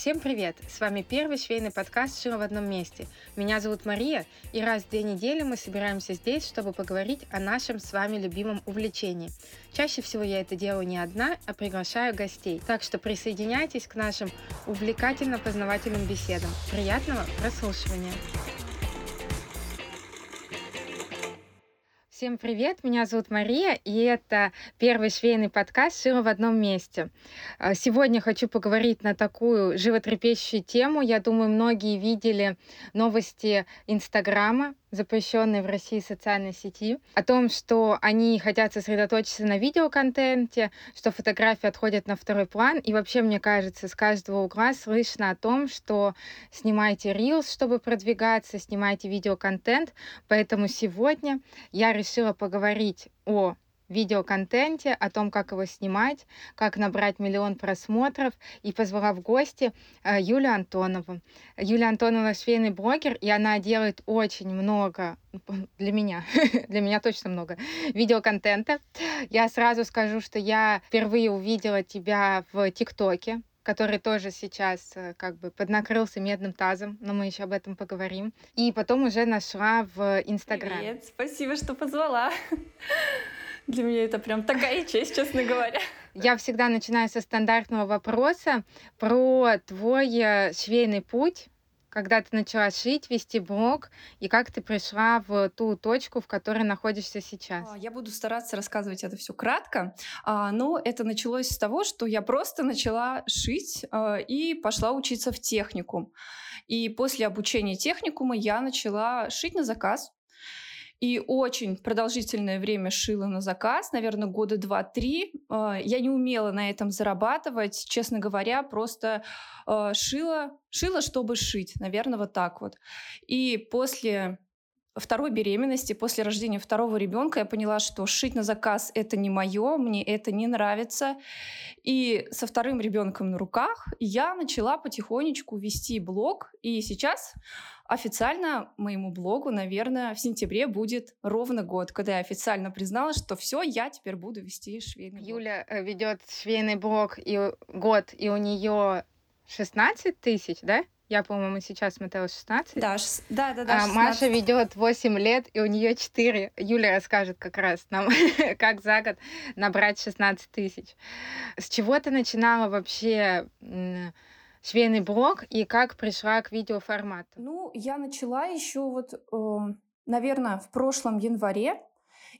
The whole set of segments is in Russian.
Всем привет! С вами первый швейный подкаст «Шила в одном месте». Меня зовут Мария, и раз в две недели мы собираемся здесь, чтобы поговорить о нашем с вами любимом увлечении. Чаще всего я это делаю не одна, а приглашаю гостей. Так что присоединяйтесь к нашим увлекательно-познавательным беседам. Приятного прослушивания! Всем привет, меня зовут Мария, и это первый швейный подкаст «Шила в одном месте». А, сегодня хочу поговорить на такую животрепещущую тему. Я думаю, многие видели новости Инстаграма, запрещенной в России социальной сети, о том, что они хотят сосредоточиться на видеоконтенте, что фотографии отходят на второй план. И вообще, мне кажется, с каждого угла слышно о том, что снимайте Reels, чтобы продвигаться, снимайте видеоконтент. Поэтому сегодня я решила поговорить о видеоконтенте, о том, как его снимать, как набрать миллион просмотров, и позвала в гости э, Юлю Антонову. Юля Антонова швейный блогер, и она делает очень много, для меня, для меня точно много, видеоконтента. Я сразу скажу, что я впервые увидела тебя в ТикТоке, который тоже сейчас э, как бы поднакрылся медным тазом, но мы еще об этом поговорим. И потом уже нашла в Инстаграме. Привет, спасибо, что позвала. Для меня это прям такая честь, честно говоря. Я всегда начинаю со стандартного вопроса про твой э, швейный путь, когда ты начала шить, вести блог, и как ты пришла в ту точку, в которой находишься сейчас? А, я буду стараться рассказывать это все кратко, а, но это началось с того, что я просто начала шить а, и пошла учиться в техникум. И после обучения техникума я начала шить на заказ и очень продолжительное время шила на заказ, наверное, года два-три. А, я не умела на этом зарабатывать, честно говоря, просто а, шила, шила, чтобы шить, наверное, вот так вот. И после второй беременности, после рождения второго ребенка, я поняла, что шить на заказ это не мое, мне это не нравится. И со вторым ребенком на руках я начала потихонечку вести блог. И сейчас Официально моему блогу, наверное, в сентябре будет ровно год, когда я официально призналась, что все, я теперь буду вести швейный блог. Юля э, ведет швейный блог и год, и у нее 16 тысяч, да? Я, по-моему, сейчас смотрела 16. Да, ш... да, да, да. А Маша ведет 8 лет, и у нее 4. Юля расскажет как раз нам, как за год набрать 16 тысяч. С чего ты начинала вообще швейный блог и как пришла к видеоформату? Ну, я начала еще вот, э, наверное, в прошлом январе,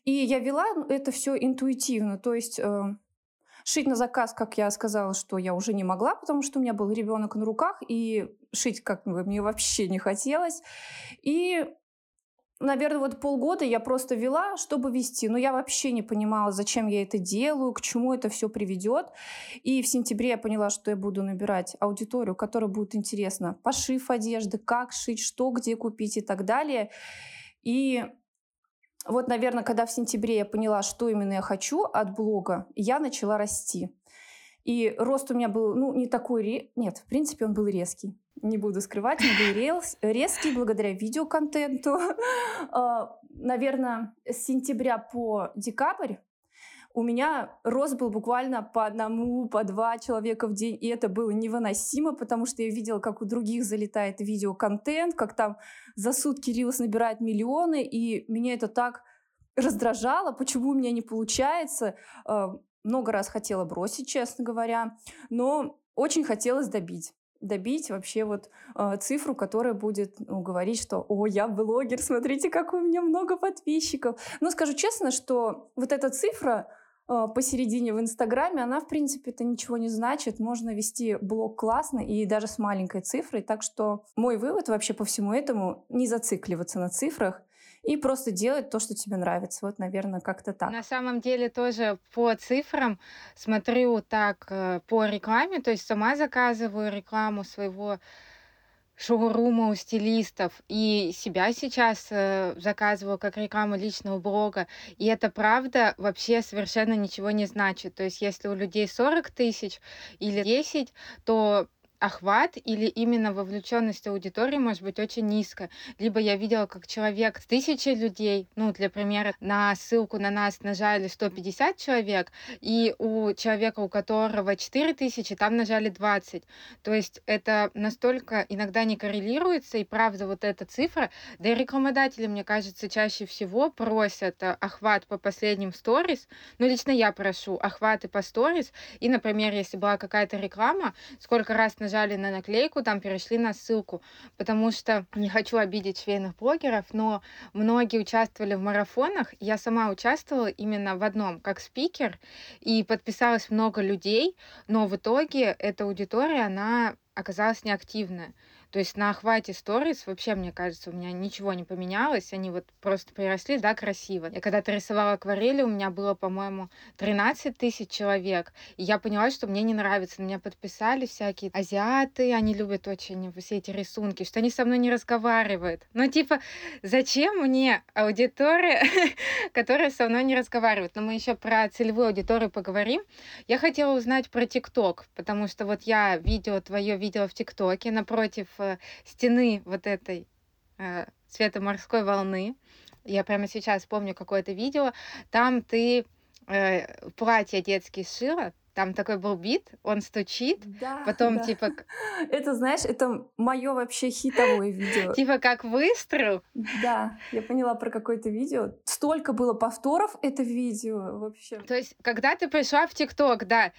и я вела это все интуитивно, то есть э, шить на заказ, как я сказала, что я уже не могла, потому что у меня был ребенок на руках, и шить как бы мне вообще не хотелось. И наверное, вот полгода я просто вела, чтобы вести. Но я вообще не понимала, зачем я это делаю, к чему это все приведет. И в сентябре я поняла, что я буду набирать аудиторию, которая будет интересна. Пошив одежды, как шить, что где купить и так далее. И вот, наверное, когда в сентябре я поняла, что именно я хочу от блога, я начала расти. И рост у меня был, ну, не такой... Нет, в принципе, он был резкий не буду скрывать, он был резкий благодаря видеоконтенту. А, Наверное, с сентября по декабрь у меня рост был буквально по одному, по два человека в день, и это было невыносимо, потому что я видела, как у других залетает видеоконтент, как там за сутки Рилс набирает миллионы, и меня это так раздражало, почему у меня не получается. А, много раз хотела бросить, честно говоря, но очень хотелось добить добить вообще вот э, цифру, которая будет ну, говорить, что «О, я блогер, смотрите, как у меня много подписчиков». Но скажу честно, что вот эта цифра э, посередине в Инстаграме, она, в принципе, это ничего не значит. Можно вести блог классно и даже с маленькой цифрой. Так что мой вывод вообще по всему этому — не зацикливаться на цифрах, и просто делать то, что тебе нравится. Вот, наверное, как-то так. На самом деле тоже по цифрам смотрю так э, по рекламе, то есть сама заказываю рекламу своего шоурума у стилистов и себя сейчас э, заказываю как рекламу личного блога. И это правда вообще совершенно ничего не значит. То есть если у людей 40 тысяч или 10, то охват или именно вовлеченность аудитории может быть очень низкая. Либо я видела, как человек с тысячей людей, ну, для примера, на ссылку на нас нажали 150 человек, и у человека, у которого 4000, там нажали 20. То есть это настолько иногда не коррелируется, и правда вот эта цифра, да и рекламодатели, мне кажется, чаще всего просят э, охват по последним сторис, ну, лично я прошу охваты по сторис, и, например, если была какая-то реклама, сколько раз нажали на наклейку, там перешли на ссылку, потому что не хочу обидеть швейных блогеров, но многие участвовали в марафонах, я сама участвовала именно в одном, как спикер, и подписалось много людей, но в итоге эта аудитория, она оказалась неактивная. То есть на охвате сторис вообще, мне кажется, у меня ничего не поменялось. Они вот просто приросли, да, красиво. Я когда-то рисовала акварели, у меня было, по-моему, 13 тысяч человек. И я поняла, что мне не нравится. На меня подписали всякие азиаты, они любят очень все эти рисунки, что они со мной не разговаривают. Ну, типа, зачем мне аудитория, которая со мной не разговаривает? Но мы еще про целевую аудиторию поговорим. Я хотела узнать про ТикТок, потому что вот я видео твое видела в ТикТоке напротив стены вот этой э, цвета морской волны. Я прямо сейчас помню какое-то видео. Там ты э, платье детские шила, там такой был бит, он стучит, да, потом да. типа... Это, знаешь, это мое вообще хитовое видео. Типа как выстрел. Да, я поняла про какое-то видео. Столько было повторов это видео вообще. То есть, когда ты пришла в ТикТок, да,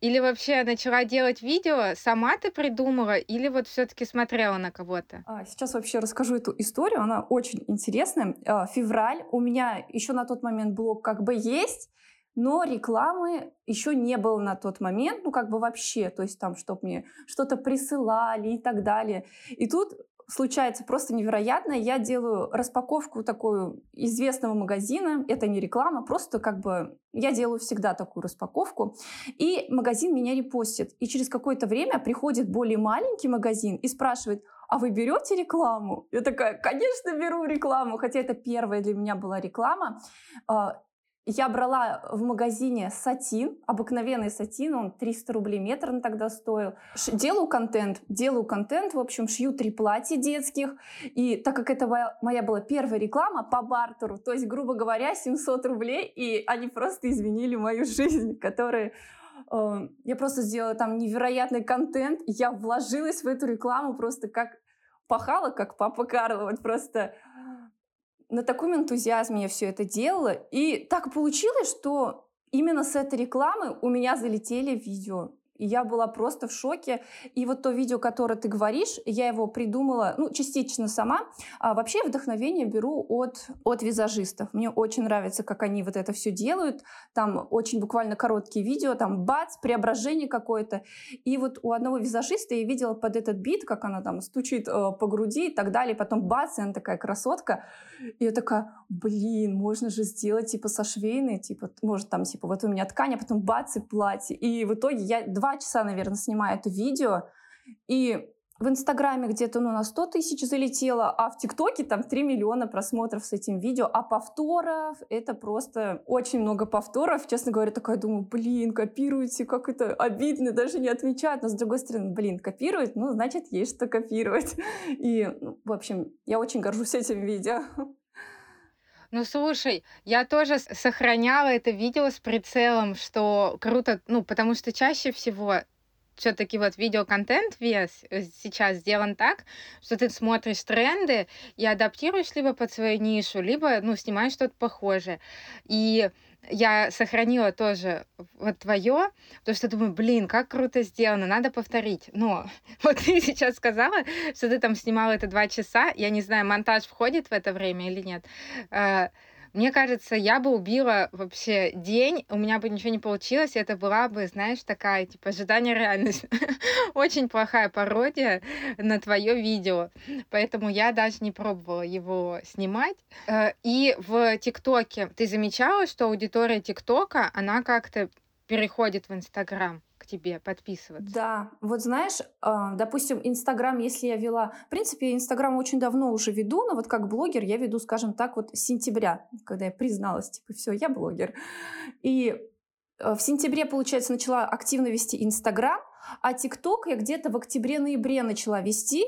или вообще начала делать видео, сама ты придумала, или вот все-таки смотрела на кого-то? А, сейчас вообще расскажу эту историю, она очень интересная. А, февраль, у меня еще на тот момент блог как бы есть, но рекламы еще не было на тот момент, ну как бы вообще, то есть там, чтобы мне что-то присылали и так далее. И тут случается просто невероятно. Я делаю распаковку такую известного магазина. Это не реклама, просто как бы я делаю всегда такую распаковку. И магазин меня репостит. И через какое-то время приходит более маленький магазин и спрашивает, а вы берете рекламу? Я такая, конечно, беру рекламу, хотя это первая для меня была реклама. Я брала в магазине сатин, обыкновенный сатин, он 300 рублей метр он тогда стоил. Делаю контент, делаю контент, в общем, шью три платья детских. И так как это моя была первая реклама по бартеру, то есть, грубо говоря, 700 рублей, и они просто изменили мою жизнь, которые э, я просто сделала там невероятный контент, я вложилась в эту рекламу просто как пахала, как папа Карло, вот просто на таком энтузиазме я все это делала. И так получилось, что именно с этой рекламы у меня залетели видео. Я была просто в шоке. И вот то видео, которое ты говоришь, я его придумала, ну, частично сама. А вообще вдохновение беру от, от визажистов. Мне очень нравится, как они вот это все делают. Там очень буквально короткие видео, там бац, преображение какое-то. И вот у одного визажиста я видела под этот бит, как она там стучит э, по груди и так далее. Потом бац, и она такая красотка. И я такая, блин, можно же сделать типа со швейной, типа, может там типа вот у меня ткань, а потом бац и платье. И в итоге я два часа, наверное, снимаю это видео, и в Инстаграме где-то ну, на 100 тысяч залетело, а в ТикТоке там 3 миллиона просмотров с этим видео, а повторов это просто очень много повторов. Честно говоря, такая думаю, блин, копируете, как это обидно, даже не отвечать. Но с другой стороны, блин, копирует, ну, значит, есть что копировать. И, ну, в общем, я очень горжусь этим видео. Ну, слушай, я тоже сохраняла это видео с прицелом, что круто, ну, потому что чаще всего все-таки вот видеоконтент вес э, сейчас сделан так, что ты смотришь тренды и адаптируешь либо под свою нишу, либо, ну, снимаешь что-то похожее. И я сохранила тоже вот твое, потому что думаю, блин, как круто сделано, надо повторить. Но вот ты сейчас сказала, что ты там снимала это два часа, я не знаю, монтаж входит в это время или нет. Мне кажется, я бы убила вообще день, у меня бы ничего не получилось, это была бы, знаешь, такая, типа, ожидание реальность. Очень плохая пародия на твое видео. Поэтому я даже не пробовала его снимать. Э, и в ТикТоке ты замечала, что аудитория ТикТока, она как-то переходит в Инстаграм? К тебе подписываться? Да, вот знаешь, а, допустим, Инстаграм, если я вела... В принципе, Инстаграм очень давно уже веду, но вот как блогер я веду, скажем так, вот с сентября, когда я призналась, типа, все, я блогер. И Э, в сентябре, получается, начала активно вести Инстаграм, а ТикТок я где-то в октябре-ноябре начала вести.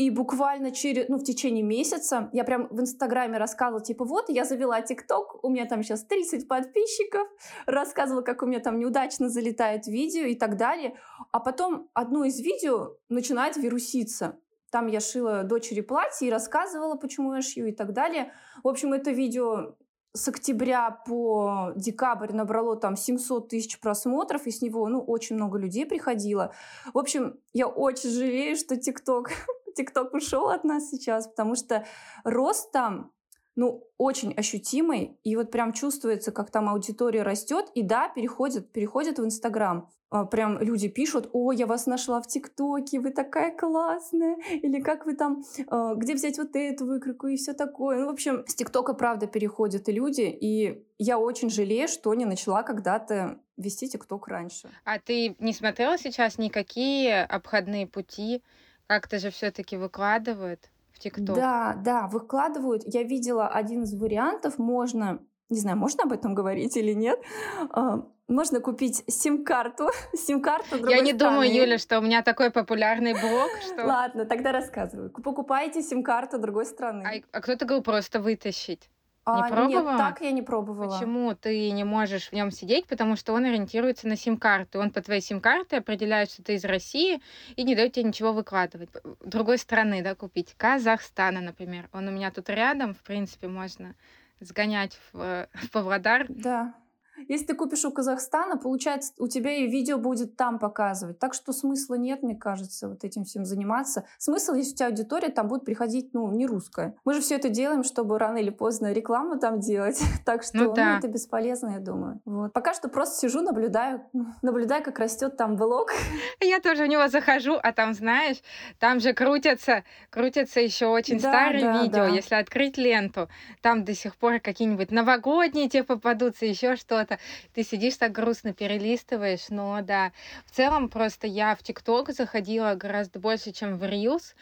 И буквально через, ну, в течение месяца я прям в Инстаграме рассказывала, типа, вот, я завела ТикТок, у меня там сейчас 30 подписчиков, рассказывала, как у меня там неудачно залетает видео и так далее. А потом одно из видео начинает вируситься. Там я шила дочери платье и рассказывала, почему я шью и так далее. В общем, это видео с октября по декабрь набрало там 700 тысяч просмотров, и с него, ну, очень много людей приходило. В общем, я очень жалею, что ТикТок ТикТок ушел от нас сейчас, потому что рост там ну, очень ощутимый, и вот прям чувствуется, как там аудитория растет, и да, переходит, переходит в Инстаграм. А, прям люди пишут, о, я вас нашла в ТикТоке, вы такая классная, или как вы там, а, где взять вот эту выкройку и все такое. Ну, в общем, с ТикТока, правда, переходят и люди, и я очень жалею, что не начала когда-то вести ТикТок раньше. А ты не смотрела сейчас никакие обходные пути? Как-то же все-таки выкладывают? ТикТок. Да, да, выкладывают. Я видела один из вариантов. Можно, не знаю, можно об этом говорить или нет. А, можно купить сим-карту. сим-карту Я не страны. думаю, Юля, что у меня такой популярный блог, что... Ладно, тогда рассказываю. Покупаете сим-карту другой страны. А, а кто-то говорил просто вытащить. Не а, пробовала? Нет, так я не пробовала. Почему ты не можешь в нем сидеть? Потому что он ориентируется на сим-карты. Он по твоей сим-карте определяет, что ты из России и не дает тебе ничего выкладывать. Другой страны, да, купить. Казахстана, например. Он у меня тут рядом, в принципе, можно сгонять в, в Павлодар. Да. Если ты купишь у Казахстана, получается, у тебя и видео будет там показывать. Так что смысла нет, мне кажется, вот этим всем заниматься. Смысл, если у тебя аудитория там будет приходить, ну, не русская. Мы же все это делаем, чтобы рано или поздно рекламу там делать. так что ну, да. ну, это бесполезно, я думаю. Вот. Пока что просто сижу, наблюдаю, наблюдаю, как растет там блог. Я тоже в него захожу, а там, знаешь, там же крутятся, крутятся еще очень да, старые да, видео. Да. Если открыть ленту, там до сих пор какие-нибудь новогодние тебе попадутся, еще что-то что-то, ты сидишь так грустно перелистываешь, но да, в целом просто я в ТикТок заходила гораздо больше, чем в Reels,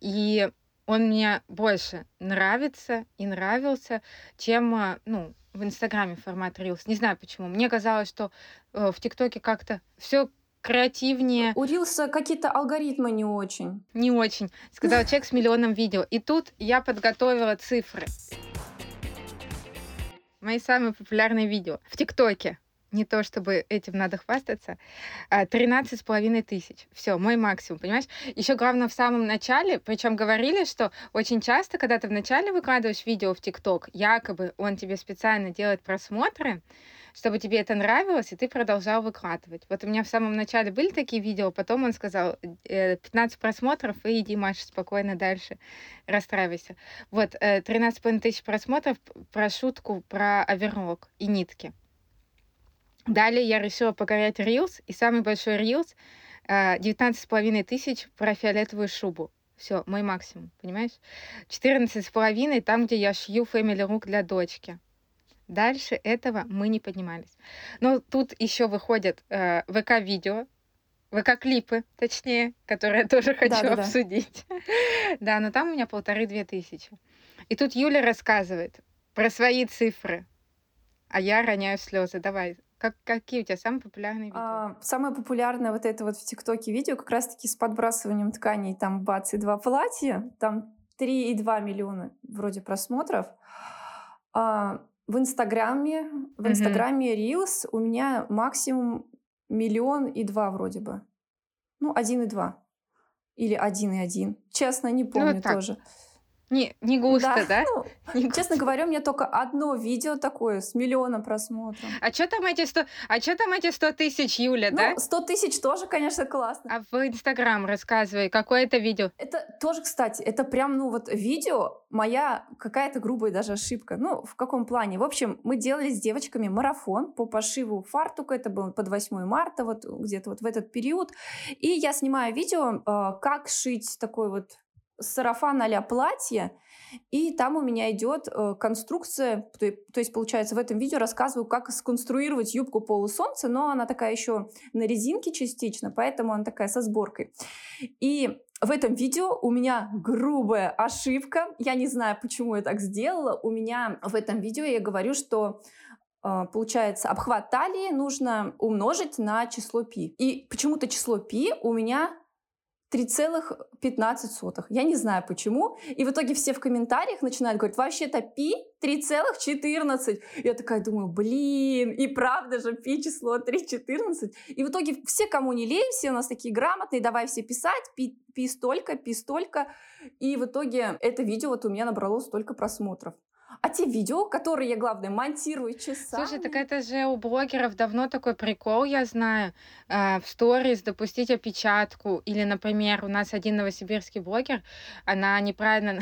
и он мне больше нравится и нравился, чем, а, ну, в Инстаграме формат Reels. Не знаю почему. Мне казалось, что э, в ТикТоке как-то все креативнее. У Рилса какие-то алгоритмы не очень. Не очень. Сказал человек с миллионом видео. И тут я подготовила цифры мои самые популярные видео в ТикТоке. Не то, чтобы этим надо хвастаться. 13 а, с половиной тысяч. Все, мой максимум, понимаешь? Еще главное в самом начале, причем говорили, что очень часто, когда ты в начале выкладываешь видео в ТикТок, якобы он тебе специально делает просмотры, чтобы тебе это нравилось, и ты продолжал выкладывать. Вот у меня в самом начале были такие видео, потом он сказал, 15 э, просмотров, и иди, Маша, спокойно дальше, расстраивайся. Вот, 13,5 э, тысяч просмотров про шутку про оверлок и нитки. Далее я решила покорять Reels, и самый большой Reels 19,5 э, тысяч про фиолетовую шубу. Все, мой максимум, понимаешь? 14,5 там, где я шью фэмили рук для дочки. Дальше этого мы не поднимались. Но тут еще выходят э, ВК-видео, ВК-клипы, точнее, которые я тоже хочу да, да, обсудить. Да. да, но там у меня полторы-две тысячи. И тут Юля рассказывает про свои цифры, а я роняю слезы. Давай, как, какие у тебя самые популярные видео? А, самое популярное вот это вот в ТикТоке видео как раз-таки с подбрасыванием тканей, там бац, и два платья, там 3,2 миллиона вроде просмотров. А, в Инстаграме, в Инстаграме Reels у меня максимум миллион и два вроде бы. Ну, один и два. Или один и один. Честно, не помню ну, тоже. Не, не густо, да? да? Ну, не честно густо. говоря, у меня только одно видео такое с миллионом просмотров. А что там эти 100, а что там эти 100 тысяч, Юля, ну, да? 100 тысяч тоже, конечно, классно. А в Инстаграм рассказывай, какое это видео? Это тоже, кстати, это прям, ну вот видео, моя какая-то грубая даже ошибка. Ну, в каком плане? В общем, мы делали с девочками марафон по пошиву фартука, это было под 8 марта, вот где-то вот в этот период. И я снимаю видео, э, как шить такой вот сарафан а платье, и там у меня идет э, конструкция, то, есть, получается, в этом видео рассказываю, как сконструировать юбку полусолнца, но она такая еще на резинке частично, поэтому она такая со сборкой. И в этом видео у меня грубая ошибка. Я не знаю, почему я так сделала. У меня в этом видео я говорю, что а, получается, обхват талии нужно умножить на число пи. И почему-то число пи у меня 3,15. Я не знаю почему. И в итоге все в комментариях начинают говорить, вообще-то пи 3,14. Я такая думаю, блин, и правда же пи число 3,14. И в итоге все, кому не лень, все у нас такие грамотные, давай все писать, пи, пи столько, пи столько. И в итоге это видео вот у меня набрало столько просмотров. А те видео, которые я, главное, монтирую часами... Слушай, так это же у блогеров давно такой прикол, я знаю, э, в сторис допустить опечатку. Или, например, у нас один новосибирский блогер, она неправильно,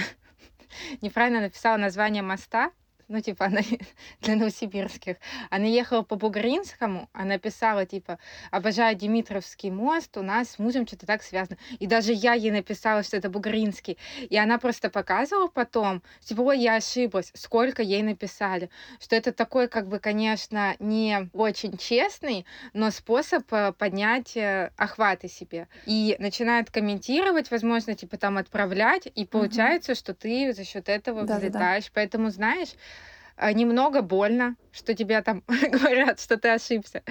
неправильно написала название моста, ну, типа, она для новосибирских. Она ехала по Бугринскому, она писала, типа, обожаю Димитровский мост, у нас с мужем что-то так связано. И даже я ей написала, что это Бугринский. И она просто показывала потом, типа, ой, я ошиблась, сколько ей написали. Что это такой, как бы, конечно, не очень честный, но способ э, поднять э, охваты себе. И начинают комментировать, возможно, типа, там отправлять, и получается, угу. что ты за счет этого да, взлетаешь. Да, да. Поэтому, знаешь, немного больно, что тебя там говорят, что ты ошибся,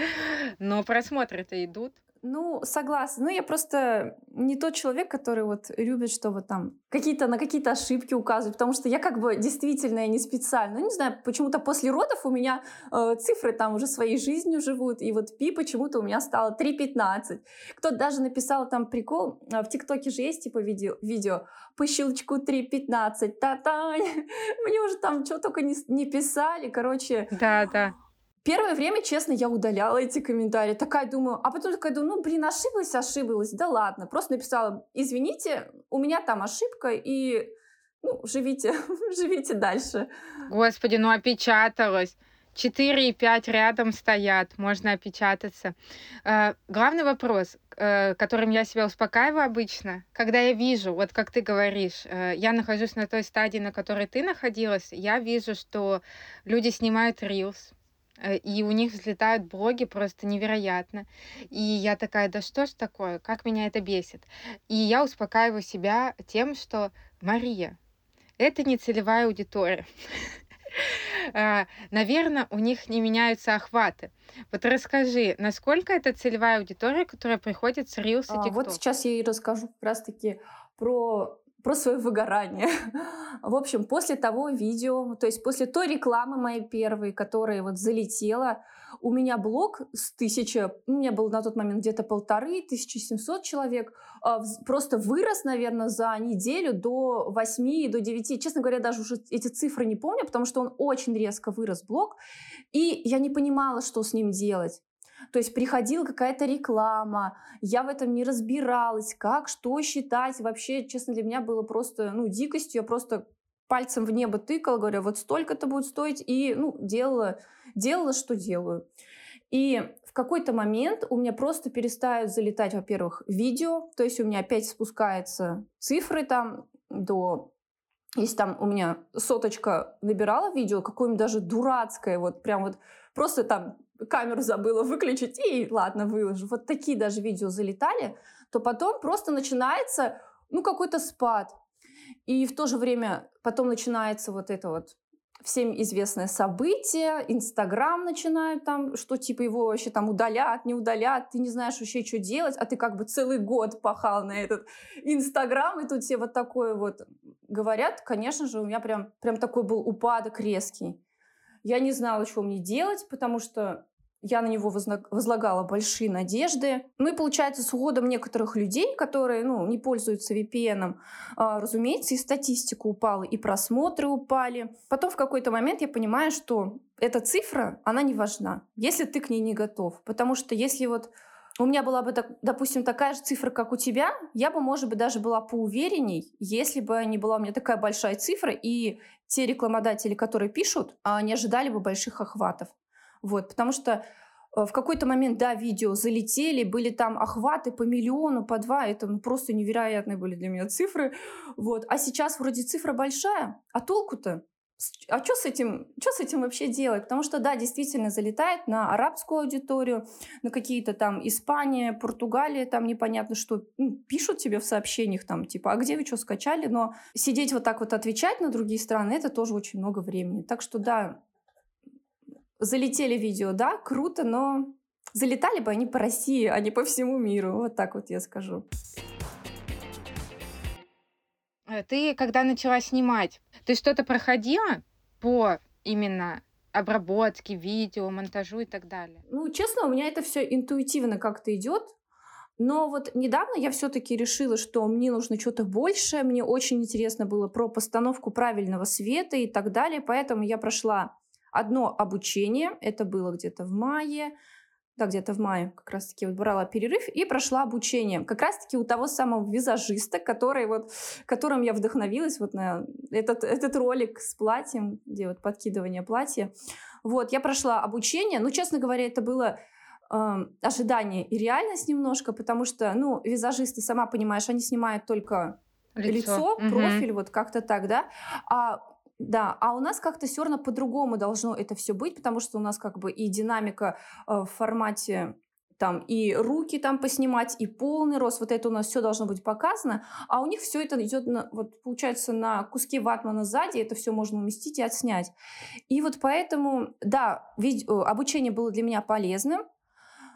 но просмотры-то идут. Ну, согласна. Ну, я просто не тот человек, который вот любит, чтобы там какие-то на какие-то ошибки указывать, потому что я как бы действительно я не специально. Ну, не знаю, почему-то после родов у меня э, цифры там уже своей жизнью живут, и вот пи почему-то у меня стало 3.15. Кто-то даже написал там прикол, э, в ТикТоке же есть типа видео, видео по щелчку 3.15, та-та, мне уже там что только не, не писали, короче. Да, да. Первое время, честно, я удаляла эти комментарии. Такая думаю, а потом такая думаю, ну, блин, ошиблась, ошиблась. Да ладно. Просто написала, извините, у меня там ошибка, и ну, живите, живите дальше. Господи, ну опечаталась. 4 и 5 рядом стоят, можно опечататься. Э, главный вопрос, э, которым я себя успокаиваю обычно, когда я вижу, вот как ты говоришь, э, я нахожусь на той стадии, на которой ты находилась, я вижу, что люди снимают рилс, и у них взлетают блоги просто невероятно. И я такая, да что ж такое, как меня это бесит. И я успокаиваю себя тем, что Мария, это не целевая аудитория. А, Наверное, у них не меняются охваты. Вот расскажи, насколько это целевая аудитория, которая приходит с Reels и TikTok? А, вот сейчас я и расскажу как раз-таки про про свое выгорание. В общем, после того видео, то есть после той рекламы моей первой, которая вот залетела, у меня блог с тысячи, у меня был на тот момент где-то полторы, 1700 человек, а, просто вырос, наверное, за неделю до 8, до 9. Честно говоря, даже уже эти цифры не помню, потому что он очень резко вырос, блог, и я не понимала, что с ним делать. То есть приходила какая-то реклама, я в этом не разбиралась, как, что считать. Вообще, честно, для меня было просто, ну, дикостью. Я просто пальцем в небо тыкала, говорю, вот столько это будет стоить, и, ну, делала, делала, что делаю. И в какой-то момент у меня просто перестают залетать, во-первых, видео, то есть у меня опять спускаются цифры там до если там у меня соточка набирала видео, какое-нибудь даже дурацкое, вот прям вот просто там камеру забыла выключить, и ладно, выложу. Вот такие даже видео залетали, то потом просто начинается, ну, какой-то спад. И в то же время потом начинается вот это вот всем известное событие, Инстаграм начинают там, что типа его вообще там удалят, не удалят, ты не знаешь вообще, что делать, а ты как бы целый год пахал на этот Инстаграм, и тут все вот такое вот говорят, конечно же, у меня прям, прям такой был упадок резкий. Я не знала, что мне делать, потому что я на него возлагала большие надежды. Ну и получается, с уходом некоторых людей, которые ну, не пользуются VPN, а, разумеется, и статистика упала, и просмотры упали. Потом в какой-то момент я понимаю, что эта цифра, она не важна, если ты к ней не готов. Потому что если вот у меня была бы, допустим, такая же цифра, как у тебя, я бы, может быть, даже была поуверенней, если бы не была у меня такая большая цифра, и те рекламодатели, которые пишут, а, не ожидали бы больших охватов. Вот, потому что э, в какой-то момент, да, видео залетели, были там охваты по миллиону, по два, это ну, просто невероятные были для меня цифры. Вот. А сейчас вроде цифра большая, а толку-то? А что с этим, что с этим вообще делать? Потому что, да, действительно залетает на арабскую аудиторию, на какие-то там Испания, Португалия, там непонятно что. Ну, пишут тебе в сообщениях там, типа, а где вы что скачали? Но сидеть вот так вот отвечать на другие страны, это тоже очень много времени. Так что, да, залетели видео, да, круто, но залетали бы они по России, а не по всему миру. Вот так вот я скажу. Э, ты, когда начала снимать, ты что-то проходила по именно обработке видео, монтажу и так далее? Ну, честно, у меня это все интуитивно как-то идет. Но вот недавно я все-таки решила, что мне нужно что-то большее. Мне очень интересно было про постановку правильного света и так далее. Поэтому я прошла одно обучение. Это было где-то в мае да, где-то в мае как раз-таки вот брала перерыв и прошла обучение. Как раз-таки у того самого визажиста, который вот, которым я вдохновилась вот на этот, этот ролик с платьем, где вот подкидывание платья. Вот, я прошла обучение. Ну, честно говоря, это было э, ожидание и реальность немножко, потому что, ну, визажисты, сама понимаешь, они снимают только лицо, лицо угу. профиль, вот как-то так, да. А да, а у нас как-то все равно по-другому должно это все быть, потому что у нас как бы и динамика э, в формате там и руки там поснимать, и полный рост, вот это у нас все должно быть показано, а у них все это идет, на, вот получается, на куски ватмана сзади, это все можно уместить и отснять. И вот поэтому, да, ведь, э, обучение было для меня полезным,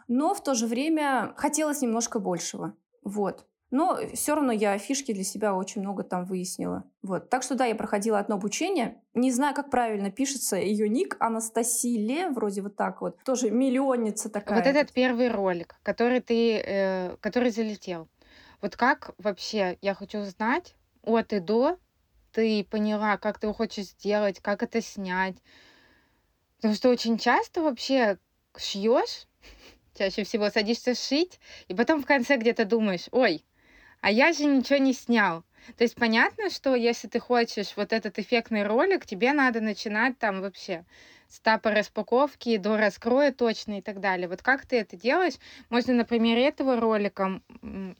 но в то же время хотелось немножко большего. Вот. Но все равно я фишки для себя очень много там выяснила. Вот. Так что да, я проходила одно обучение. Не знаю, как правильно пишется ее ник. Анастасия вроде вот так вот. Тоже миллионница такая. Вот этот первый ролик, который ты, э, который залетел. Вот как вообще, я хочу узнать от и до, ты поняла, как ты его хочешь сделать, как это снять. Потому что очень часто вообще шьешь, чаще всего садишься шить, и потом в конце где-то думаешь, ой, а я же ничего не снял. То есть понятно, что если ты хочешь вот этот эффектный ролик, тебе надо начинать там вообще с этапа распаковки до раскроя точно и так далее. Вот как ты это делаешь? Можно на примере этого ролика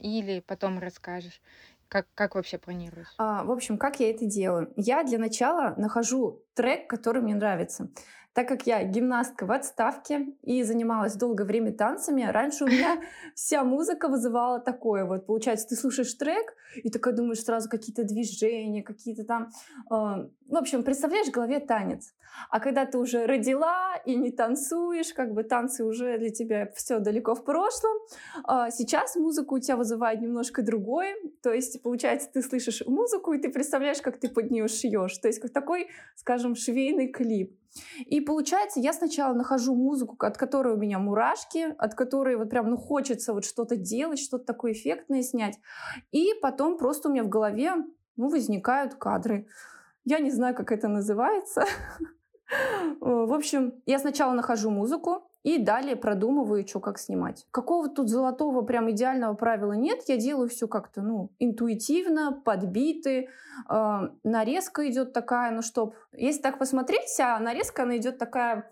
или потом расскажешь. Как, как вообще планируешь? А, в общем, как я это делаю? Я для начала нахожу трек, который мне нравится. Так как я гимнастка в отставке и занималась долгое время танцами, раньше у меня вся музыка вызывала такое вот. Получается, ты слушаешь трек и такая думаешь сразу какие-то движения, какие-то там... Э, в общем, представляешь в голове танец. А когда ты уже родила и не танцуешь, как бы танцы уже для тебя все далеко в прошлом, э, сейчас музыку у тебя вызывает немножко другое. То есть, получается, ты слышишь музыку, и ты представляешь, как ты под нее шьешь. То есть, как такой, скажем, швейный клип. И получается, я сначала нахожу музыку, от которой у меня мурашки, от которой вот прям, ну, хочется вот что-то делать, что-то такое эффектное снять. И потом просто у меня в голове, ну, возникают кадры. Я не знаю, как это называется. В общем, я сначала нахожу музыку, и далее продумываю, что как снимать. Какого тут золотого прям идеального правила нет. Я делаю все как-то, ну, интуитивно, подбиты. Э, нарезка идет такая, ну, чтоб... Если так посмотреть, вся нарезка, она идет такая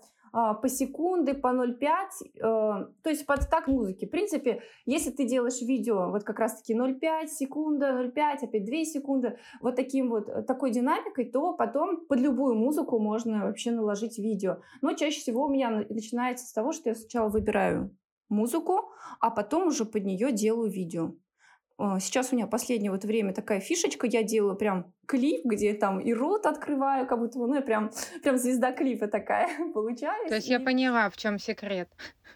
по секунды, по 0,5, э, то есть под так музыки. В принципе, если ты делаешь видео вот как раз-таки 0,5 секунда, 0,5, опять 2 секунды, вот таким вот, э, такой динамикой, то потом под любую музыку можно вообще наложить видео. Но чаще всего у меня начинается с того, что я сначала выбираю музыку, а потом уже под нее делаю видео. А, сейчас у меня последнее вот время такая фишечка, я делаю прям клип, где там и рот открываю, как будто, ну, я прям, прям звезда клипа такая получаюсь. То есть и... я поняла, в чем секрет.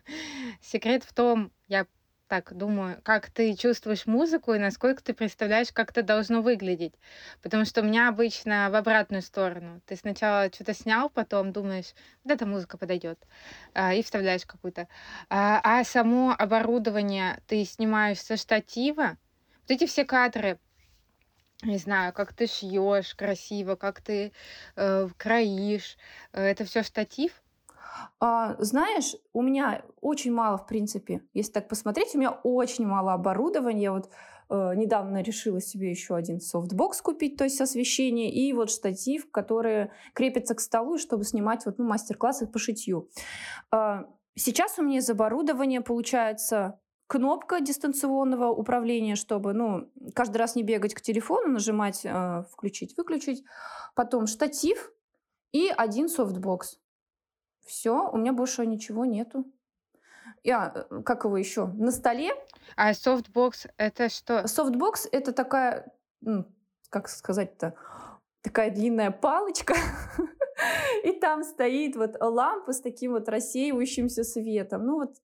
Секрет в том, я так думаю, как ты чувствуешь музыку и насколько ты представляешь, как это должно выглядеть. Потому что у меня обычно в обратную сторону. Ты сначала что-то снял, потом думаешь, да, эта музыка подойдет, а, и вставляешь какую-то. А, а само оборудование ты снимаешь со штатива, вот эти все кадры, не знаю, как ты шьешь красиво, как ты э, кроишь, э, это все штатив? А, знаешь, у меня очень мало, в принципе, если так посмотреть, у меня очень мало оборудования. Вот э, недавно решила себе еще один софтбокс купить, то есть освещение, и вот штатив, который крепится к столу, чтобы снимать вот, ну, мастер-классы по шитью. Э, сейчас у меня из оборудования получается кнопка дистанционного управления, чтобы, ну, каждый раз не бегать к телефону, нажимать э, включить, выключить. Потом штатив и один софтбокс. Все, у меня больше ничего нету. Я, э, как его еще, на столе. А софтбокс это что? Софтбокс это такая, ну, как сказать-то, такая длинная палочка, и там стоит вот лампа с таким вот рассеивающимся светом. Ну вот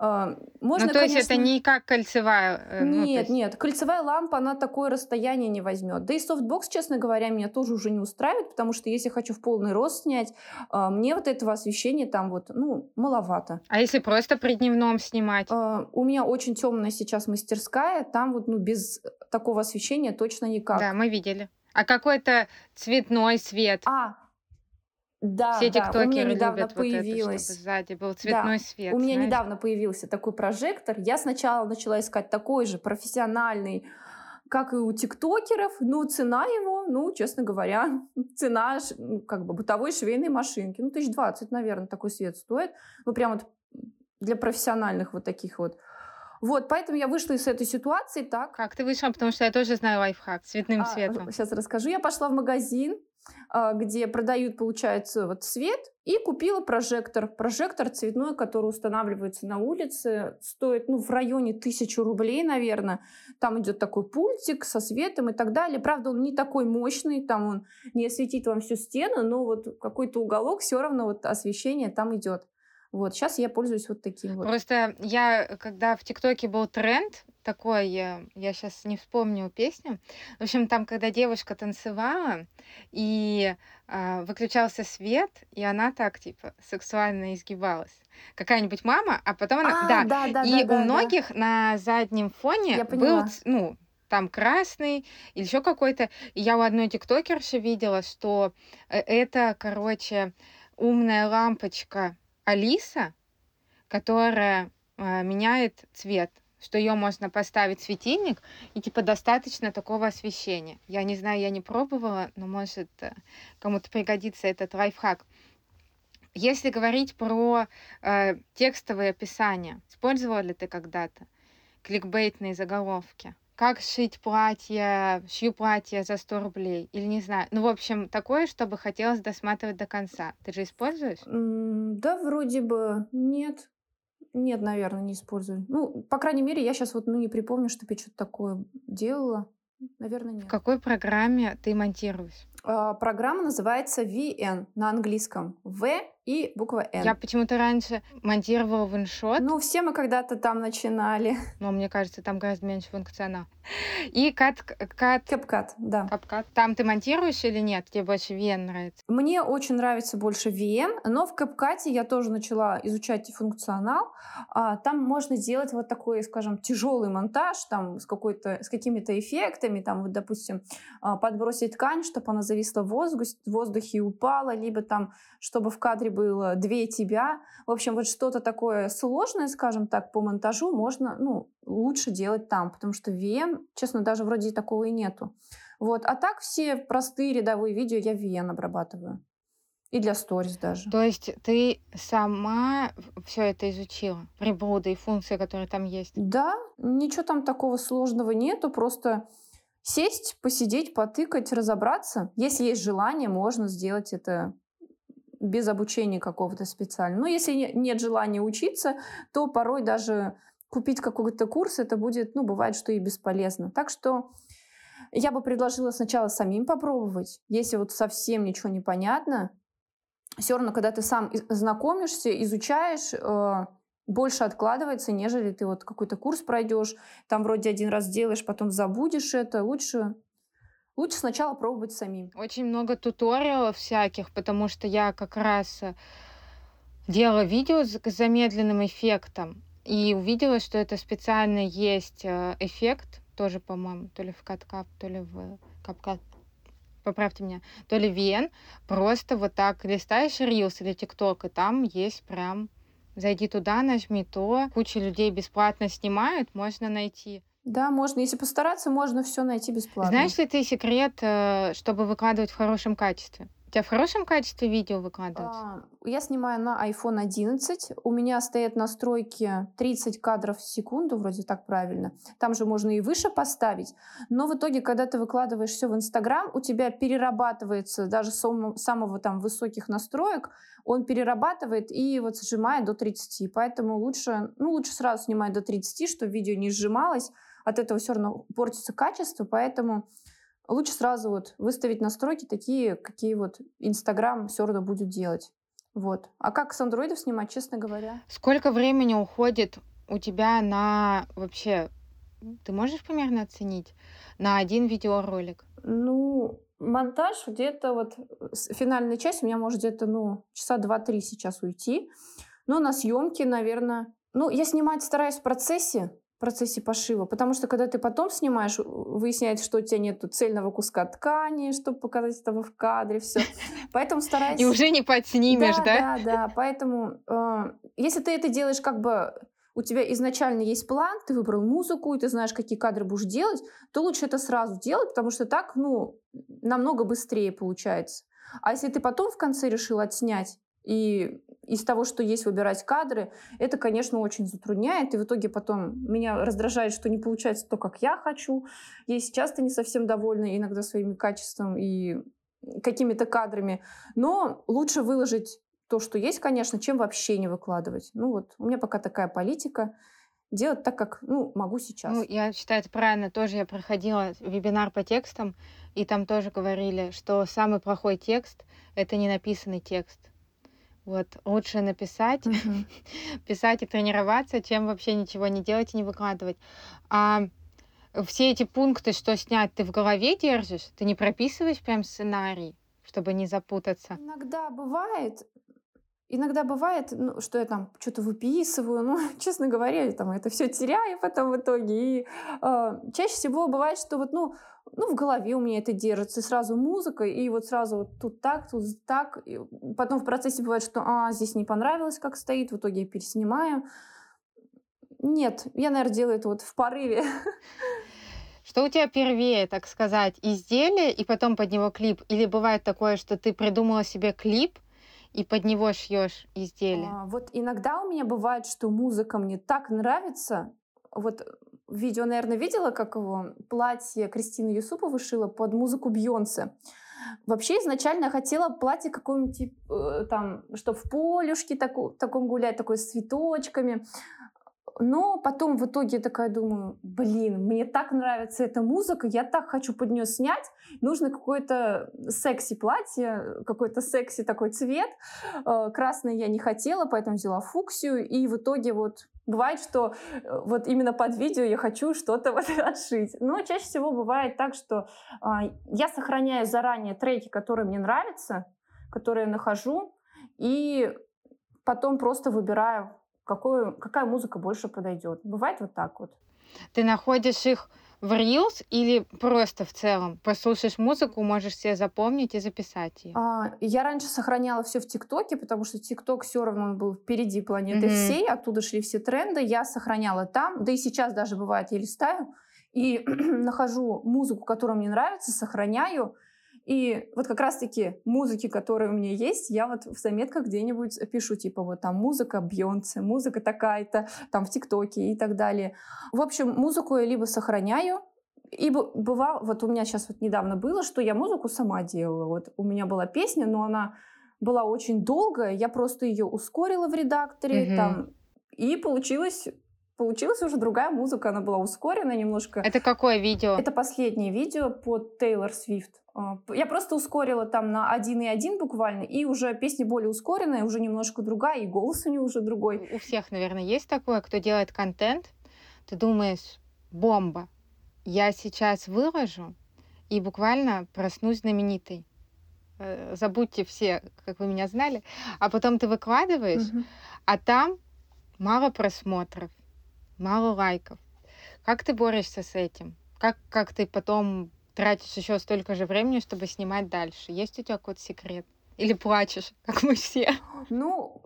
можно, ну, то конечно... есть это не как кольцевая? Э, ну, нет, есть... нет. Кольцевая лампа, она такое расстояние не возьмет. Да и софтбокс, честно говоря, меня тоже уже не устраивает, потому что если хочу в полный рост снять, а, мне вот этого освещения там вот, ну, маловато. А если просто при дневном снимать? А, у меня очень темная сейчас мастерская, там вот, ну, без такого освещения точно никак. Да, мы видели. А какой-то цветной свет? А, да, Все да, у меня недавно любят появилась. Вот это, сзади был цветной да, свет. У меня знаешь? недавно появился такой прожектор. Я сначала начала искать такой же профессиональный, как и у тиктокеров, но цена его, ну, честно говоря, цена ну, как бы бытовой швейной машинки, ну, тысяч двадцать, наверное, такой свет стоит. Ну, прям вот для профессиональных вот таких вот. Вот, поэтому я вышла из этой ситуации так. Как ты вышла? Потому что я тоже знаю лайфхак цветным а, светом. Сейчас расскажу. Я пошла в магазин, где продают, получается, вот свет, и купила прожектор. Прожектор цветной, который устанавливается на улице, стоит, ну, в районе тысячи рублей, наверное. Там идет такой пультик со светом и так далее. Правда, он не такой мощный, там он не осветит вам всю стену, но вот какой-то уголок все равно вот освещение там идет. Вот, сейчас я пользуюсь вот таким вот. Просто я, когда в ТикТоке был тренд такой, я, сейчас не вспомню песню. В общем, там, когда девушка танцевала, и а, выключался свет, и она так, типа, сексуально изгибалась. Какая-нибудь мама, а потом она... А, да, да, да, и да, у да, многих да. на заднем фоне был, ну, там красный или еще какой-то. И я у одной тиктокерши видела, что э, это, короче, умная лампочка Алиса, которая э, меняет цвет, что ее можно поставить светильник, и типа достаточно такого освещения. Я не знаю, я не пробовала, но может э, кому-то пригодится этот лайфхак. Если говорить про э, текстовые описания, использовала ли ты когда-то кликбейтные заголовки? как шить платье, шью платье за 100 рублей, или не знаю. Ну, в общем, такое, чтобы хотелось досматривать до конца. Ты же используешь? Да, вроде бы нет. Нет, наверное, не использую. Ну, по крайней мере, я сейчас вот ну, не припомню, чтобы я что-то такое делала. Наверное, нет. В какой программе ты монтируешь? А, программа называется VN на английском. В и буква N. Я почему-то раньше монтировала в InShot. Ну, все мы когда-то там начинали. Но мне кажется, там гораздо меньше функционал. И кат... кат... CapCut, да. CapCut. Там ты монтируешь или нет? Тебе больше VN нравится? Мне очень нравится больше VN, но в CapCut я тоже начала изучать функционал. А, там можно сделать вот такой, скажем, тяжелый монтаж, там с, какой-то, с какими-то эффектами, там вот, допустим, а, подбросить ткань, чтобы она зависла в воздухе, в воздухе и упала, либо там, чтобы в кадре было две тебя. В общем, вот что-то такое сложное, скажем так, по монтажу можно, ну, лучше делать там, потому что VM, честно, даже вроде такого и нету. Вот. А так все простые рядовые видео я VM обрабатываю. И для сторис даже. То есть ты сама все это изучила? Приблуды и функции, которые там есть? Да, ничего там такого сложного нету, просто сесть, посидеть, потыкать, разобраться. Если есть желание, можно сделать это без обучения какого-то специального. Но если нет желания учиться, то порой даже купить какой-то курс, это будет, ну, бывает, что и бесполезно. Так что я бы предложила сначала самим попробовать. Если вот совсем ничего не понятно, все равно, когда ты сам знакомишься, изучаешь, э, больше откладывается, нежели ты вот какой-то курс пройдешь, там вроде один раз делаешь, потом забудешь это. Лучше Лучше сначала пробовать самим. Очень много туториалов всяких, потому что я как раз э, делала видео с замедленным эффектом и увидела, что это специально есть э, эффект, тоже, по-моему, то ли в каткап, то ли в капкат, поправьте меня, то ли вен, просто вот так листаешь Reels или TikTok, и там есть прям зайди туда, нажми то. Куча людей бесплатно снимают, можно найти. Да, можно. Если постараться, можно все найти бесплатно. Знаешь ли ты секрет, э, чтобы выкладывать в хорошем качестве? У тебя в хорошем качестве видео выкладываются? А, я снимаю на iPhone 11. У меня стоят настройки 30 кадров в секунду, вроде так правильно. Там же можно и выше поставить. Но в итоге, когда ты выкладываешь все в Инстаграм, у тебя перерабатывается даже с самого там высоких настроек, он перерабатывает и вот сжимает до 30. Поэтому лучше, ну, лучше сразу снимать до 30, чтобы видео не сжималось. От этого все равно портится качество, поэтому лучше сразу вот выставить настройки такие, какие вот Инстаграм все равно будет делать. Вот. А как с андроидов снимать, честно говоря? Сколько времени уходит у тебя на вообще, ты можешь примерно оценить, на один видеоролик? Ну, монтаж где-то вот финальная часть у меня может где-то, ну, часа два-три сейчас уйти. Но на съемки, наверное, ну, я снимать стараюсь в процессе, в процессе пошива, потому что когда ты потом снимаешь, выясняется, что у тебя нет цельного куска ткани, чтобы показать этого в кадре, все. Поэтому стараюсь... И уже не подснимешь, да? Да, да, да. Поэтому э, если ты это делаешь как бы у тебя изначально есть план, ты выбрал музыку, и ты знаешь, какие кадры будешь делать, то лучше это сразу делать, потому что так, ну, намного быстрее получается. А если ты потом в конце решил отснять, и из того, что есть, выбирать кадры, это, конечно, очень затрудняет. И в итоге потом меня раздражает, что не получается то, как я хочу. Я часто не совсем довольна иногда своими качествами и какими-то кадрами. Но лучше выложить то, что есть, конечно, чем вообще не выкладывать. Ну вот, у меня пока такая политика. Делать так, как ну, могу сейчас. Ну, я считаю, это правильно. Тоже я проходила вебинар по текстам, и там тоже говорили, что самый плохой текст — это не написанный текст вот, лучше написать, uh-huh. писать и тренироваться, чем вообще ничего не делать и не выкладывать. А все эти пункты, что снять, ты в голове держишь? Ты не прописываешь прям сценарий, чтобы не запутаться? Иногда бывает, Иногда бывает, ну, что я там что-то выписываю, ну, честно говоря, я там это все теряю потом в итоге. И э, чаще всего бывает, что вот, ну, ну, в голове у меня это держится, и сразу музыка, и вот сразу вот тут так, тут так. И потом в процессе бывает, что, а, здесь не понравилось, как стоит, в итоге я переснимаю. Нет, я, наверное, делаю это вот в порыве. Что у тебя первее, так сказать, изделие и потом под него клип? Или бывает такое, что ты придумала себе клип, и под него шьешь изделие? А, вот иногда у меня бывает, что музыка мне так нравится. Вот видео, наверное, видела, как его платье Кристины Юсуповой шила под музыку Бьонсе. Вообще изначально хотела платье какое-нибудь э, там, что в полюшке таку, таком гулять, такое с цветочками. Но потом в итоге я такая думаю, блин, мне так нравится эта музыка, я так хочу под нее снять. Нужно какое-то секси платье, какой-то секси такой цвет. Э, красный я не хотела, поэтому взяла фуксию. И в итоге вот бывает, что э, вот именно под видео я хочу что-то вот отшить. Но чаще всего бывает так, что а, я сохраняю заранее треки, которые мне нравятся, которые я нахожу, и потом просто выбираю какую, какая музыка больше подойдет. Бывает вот так вот. Ты находишь их в Reels или просто в целом? Послушаешь музыку, можешь себе запомнить и записать ее? А, я раньше сохраняла все в ТикТоке, потому что ТикТок все равно был впереди планеты mm-hmm. всей, оттуда шли все тренды. Я сохраняла там, да и сейчас даже бывает, я листаю и нахожу музыку, которая мне нравится, сохраняю, и вот как раз-таки музыки, которые у меня есть, я вот в заметках где-нибудь пишу, типа вот там музыка Бьонсе, музыка такая-то, там в ТикТоке и так далее. В общем, музыку я либо сохраняю, и бывало, вот у меня сейчас вот недавно было, что я музыку сама делала. Вот у меня была песня, но она была очень долгая, я просто ее ускорила в редакторе, mm-hmm. там, и получилось получилась уже другая музыка, она была ускорена немножко. Это какое видео? Это последнее видео под Тейлор Свифт. А, я просто ускорила там на 1,1 буквально, и уже песня более ускоренная, уже немножко другая, и голос у нее уже другой. У всех, наверное, есть такое, кто делает контент, ты думаешь, бомба, я сейчас выложу и буквально проснусь знаменитой. Э, забудьте все, как вы меня знали. А потом ты выкладываешь, угу. а там мало просмотров мало лайков. Как ты борешься с этим? Как, как ты потом тратишь еще столько же времени, чтобы снимать дальше? Есть у тебя какой-то секрет? Или плачешь, как мы все? Ну,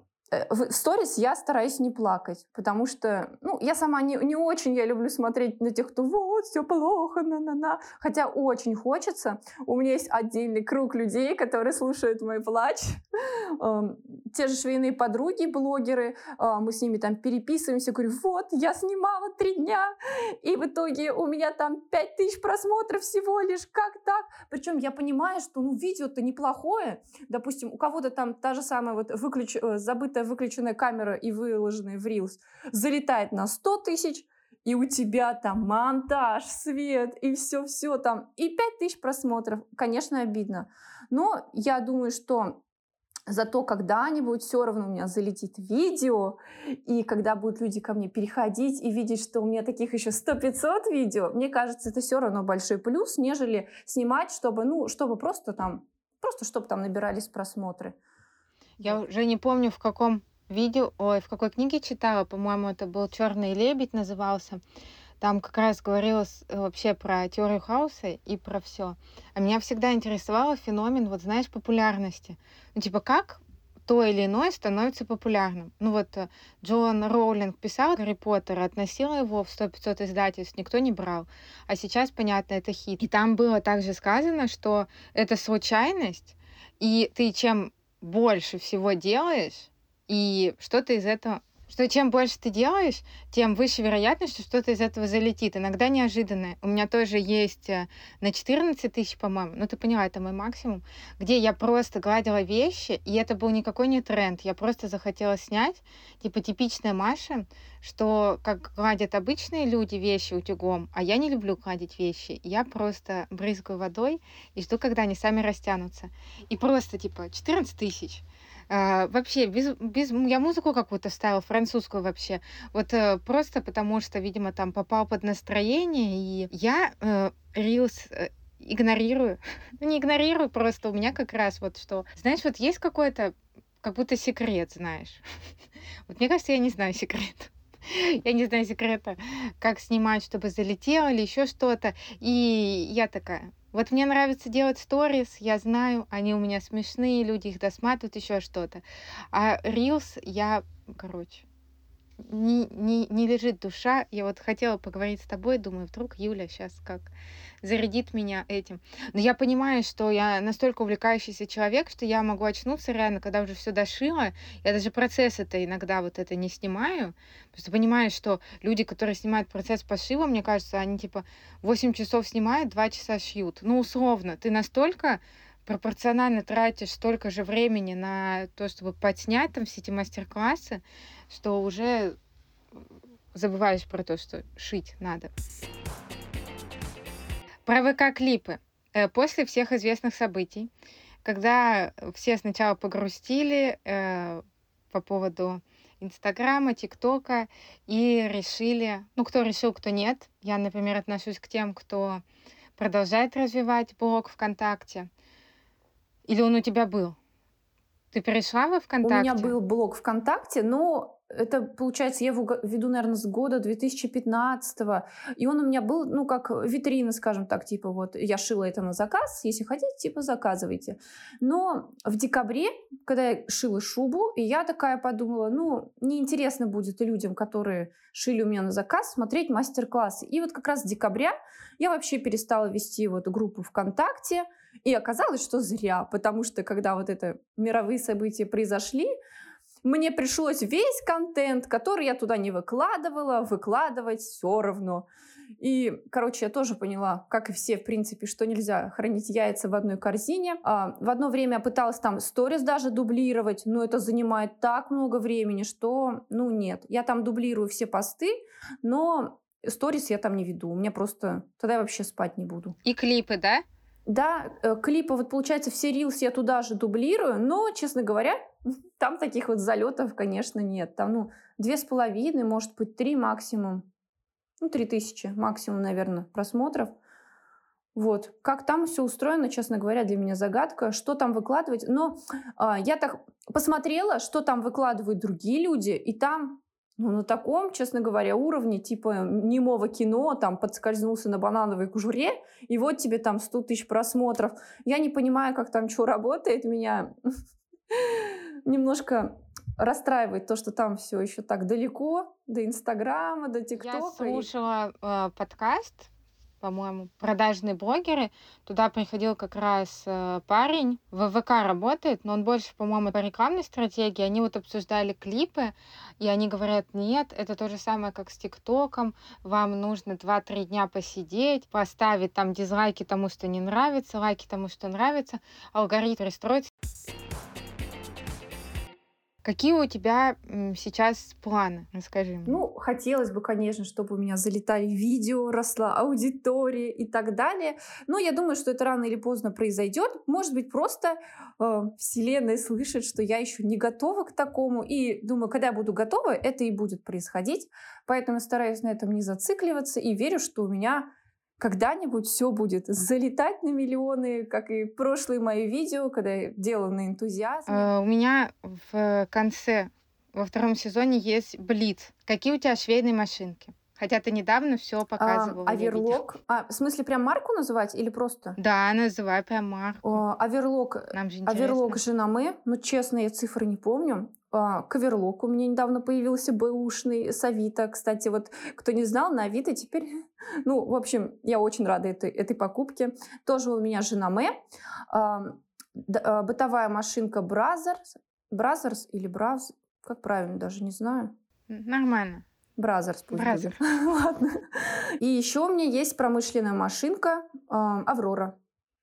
в сторис я стараюсь не плакать, потому что, ну, я сама не, не очень я люблю смотреть на тех, кто вот, все плохо, на-на-на. Хотя очень хочется. У меня есть отдельный круг людей, которые слушают мой плач. Эм, те же швейные подруги, блогеры, э, мы с ними там переписываемся, говорю, вот, я снимала три дня, и в итоге у меня там пять тысяч просмотров всего лишь, как так? Причем я понимаю, что, ну, видео-то неплохое. Допустим, у кого-то там та же самая вот выключ... Э, забытая выключенная камера и выложенная в Reels залетает на 100 тысяч, и у тебя там монтаж, свет, и все-все там, и 5000 просмотров. Конечно, обидно. Но я думаю, что Зато когда-нибудь все равно у меня залетит видео, и когда будут люди ко мне переходить и видеть, что у меня таких еще 100-500 видео, мне кажется, это все равно большой плюс, нежели снимать, чтобы, ну, чтобы просто там, просто чтобы там набирались просмотры. Я уже не помню, в каком видео, ой, в какой книге читала, по-моему, это был Черный лебедь назывался. Там как раз говорилось э, вообще про теорию хаоса и про все. А меня всегда интересовал феномен, вот знаешь, популярности. Ну, типа, как то или иное становится популярным. Ну вот э, Джоан Роулинг писал Гарри Поттера, относила его в 100-500 издательств, никто не брал. А сейчас, понятно, это хит. И там было также сказано, что это случайность, и ты чем больше всего делаешь, и что-то из этого что чем больше ты делаешь, тем выше вероятность, что что-то из этого залетит. Иногда неожиданное. У меня тоже есть э, на 14 тысяч, по-моему, ну ты поняла, это мой максимум, где я просто гладила вещи, и это был никакой не тренд. Я просто захотела снять, типа типичная Маша, что как гладят обычные люди вещи утюгом, а я не люблю гладить вещи. Я просто брызгаю водой и жду, когда они сами растянутся. И просто типа 14 тысяч. А, вообще, без, без, я музыку какую-то ставила, французскую вообще. Вот э, просто потому, что, видимо, там попал под настроение, и я э, Reels э, игнорирую. ну, не игнорирую, просто у меня как раз вот что... Знаешь, вот есть какой-то, как будто секрет, знаешь. вот мне кажется, я не знаю секрет. я не знаю секрета, как снимать, чтобы залетело или еще что-то. И я такая, вот мне нравится делать сторис, я знаю, они у меня смешные, люди их досматривают, еще что-то. А Reels я, короче, не, не, не лежит душа. Я вот хотела поговорить с тобой, думаю, вдруг Юля сейчас как зарядит меня этим. Но я понимаю, что я настолько увлекающийся человек, что я могу очнуться реально, когда уже все дошила. Я даже процесс это иногда вот это не снимаю. Просто понимаю, что люди, которые снимают процесс пошива, мне кажется, они типа 8 часов снимают, 2 часа шьют. Ну, условно, ты настолько пропорционально тратишь столько же времени на то, чтобы подснять там все эти мастер-классы, что уже забываешь про то, что шить надо. Про ВК-клипы. Э, после всех известных событий, когда все сначала погрустили э, по поводу Инстаграма, ТикТока и решили, ну, кто решил, кто нет. Я, например, отношусь к тем, кто продолжает развивать блог ВКонтакте. Или он у тебя был? Ты перешла во ВКонтакте? У меня был блог ВКонтакте, но это, получается, я его веду, наверное, с года 2015 -го. И он у меня был, ну, как витрина, скажем так, типа вот, я шила это на заказ, если хотите, типа, заказывайте. Но в декабре, когда я шила шубу, и я такая подумала, ну, неинтересно будет людям, которые шили у меня на заказ, смотреть мастер-классы. И вот как раз с декабря я вообще перестала вести вот группу ВКонтакте, и оказалось, что зря, потому что когда вот это мировые события произошли, мне пришлось весь контент, который я туда не выкладывала, выкладывать все равно. И, короче, я тоже поняла, как и все, в принципе, что нельзя хранить яйца в одной корзине. А, в одно время я пыталась там сторис даже дублировать, но это занимает так много времени, что, ну, нет. Я там дублирую все посты, но сторис я там не веду. У меня просто... Тогда я вообще спать не буду. И клипы, да? Да, э, клипы, вот получается, все рилсы я туда же дублирую, но, честно говоря, там таких вот залетов, конечно, нет. Там, ну, две с половиной, может быть, три максимум. Ну, три тысячи максимум, наверное, просмотров. Вот. Как там все устроено, честно говоря, для меня загадка. Что там выкладывать? Но а, я так посмотрела, что там выкладывают другие люди, и там ну, на таком, честно говоря, уровне, типа немого кино, там, подскользнулся на банановой кожуре, и вот тебе там 100 тысяч просмотров. Я не понимаю, как там что работает, меня немножко расстраивает то, что там все еще так далеко, до Инстаграма, до ТикТока. Я слушала э, подкаст по-моему, продажные блогеры. Туда приходил как раз э, парень, в ВК работает, но он больше, по-моему, по рекламной стратегии. Они вот обсуждали клипы, и они говорят, нет, это то же самое, как с ТикТоком. Вам нужно 2-3 дня посидеть, поставить там дизлайки тому, что не нравится, лайки тому, что нравится, алгоритм расстроится. Какие у тебя сейчас планы? Расскажи мне. Ну, хотелось бы, конечно, чтобы у меня залетали видео, росла аудитория и так далее. Но я думаю, что это рано или поздно произойдет. Может быть, просто э, Вселенная слышит, что я еще не готова к такому. И думаю, когда я буду готова, это и будет происходить. Поэтому стараюсь на этом не зацикливаться и верю, что у меня когда-нибудь все будет залетать на миллионы, как и прошлые мои видео, когда я делала на энтузиазме. А, у меня в конце, во втором сезоне есть Блиц. Какие у тебя швейные машинки? Хотя ты недавно все показывала. А, аверлок. А, в смысле, прям марку называть или просто? Да, называй прям марку. А, аверлок. Нам же интересно. Аверлок Женаме. Ну, честно, я цифры не помню. А, каверлок у меня недавно появился, бэушный, с Авито. Кстати, вот кто не знал, на Авито теперь... Ну, в общем, я очень рада этой, этой покупке. Тоже у меня Janome. А, а, бытовая машинка Brothers. Brothers или Brother? Как правильно, даже не знаю. Нормально. Brothers пусть Brother. будет. Ладно. И еще у меня есть промышленная машинка Аврора.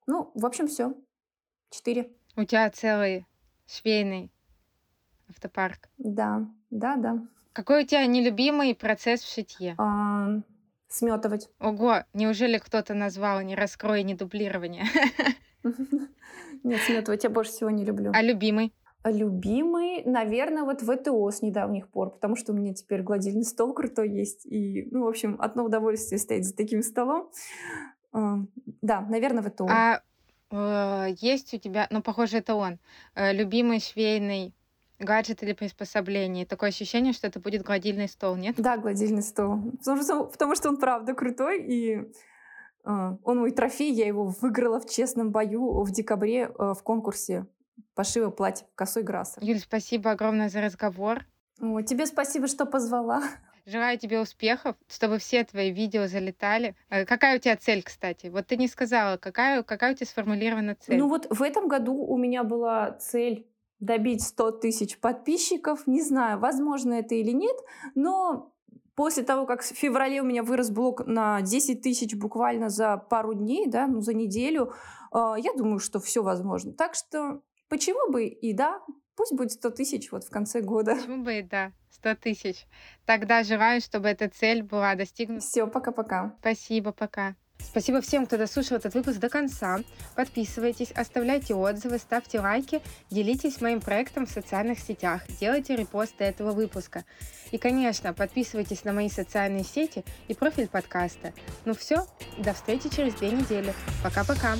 Ну, в общем, все. Четыре. У тебя целый швейный автопарк. Да, да, да. Какой у тебя нелюбимый процесс в шитье? А, сметывать. Ого, неужели кто-то назвал не раскрой, не дублирование? Нет, сметывать я больше всего не люблю. А любимый? Любимый, наверное, вот ВТО с недавних пор, потому что у меня теперь гладильный стол крутой есть. И, ну, в общем, одно удовольствие стоять за таким столом. А, да, наверное, ВТО. А э, есть у тебя, ну, похоже, это он, э, любимый швейный гаджет или приспособление. Такое ощущение, что это будет гладильный стол, нет? Да, гладильный стол. Потому что, потому что он правда крутой, и э, он мой трофей. Я его выиграла в честном бою в декабре э, в конкурсе пошива платья косой Грасса. Юль, спасибо огромное за разговор. О, тебе спасибо, что позвала. Желаю тебе успехов, чтобы все твои видео залетали. Э, какая у тебя цель, кстати? Вот ты не сказала, какая, какая у тебя сформулирована цель? Ну вот в этом году у меня была цель добить 100 тысяч подписчиков. Не знаю, возможно это или нет, но после того, как в феврале у меня вырос блог на 10 тысяч буквально за пару дней, да, ну за неделю, э, я думаю, что все возможно. Так что Почему бы и да, пусть будет 100 тысяч вот в конце года. Почему бы и да, 100 тысяч. Тогда желаю, чтобы эта цель была достигнута. Все, пока-пока. Спасибо, пока. Спасибо всем, кто дослушал этот выпуск до конца. Подписывайтесь, оставляйте отзывы, ставьте лайки, делитесь моим проектом в социальных сетях, делайте репосты этого выпуска. И, конечно, подписывайтесь на мои социальные сети и профиль подкаста. Ну все, до встречи через две недели. Пока-пока.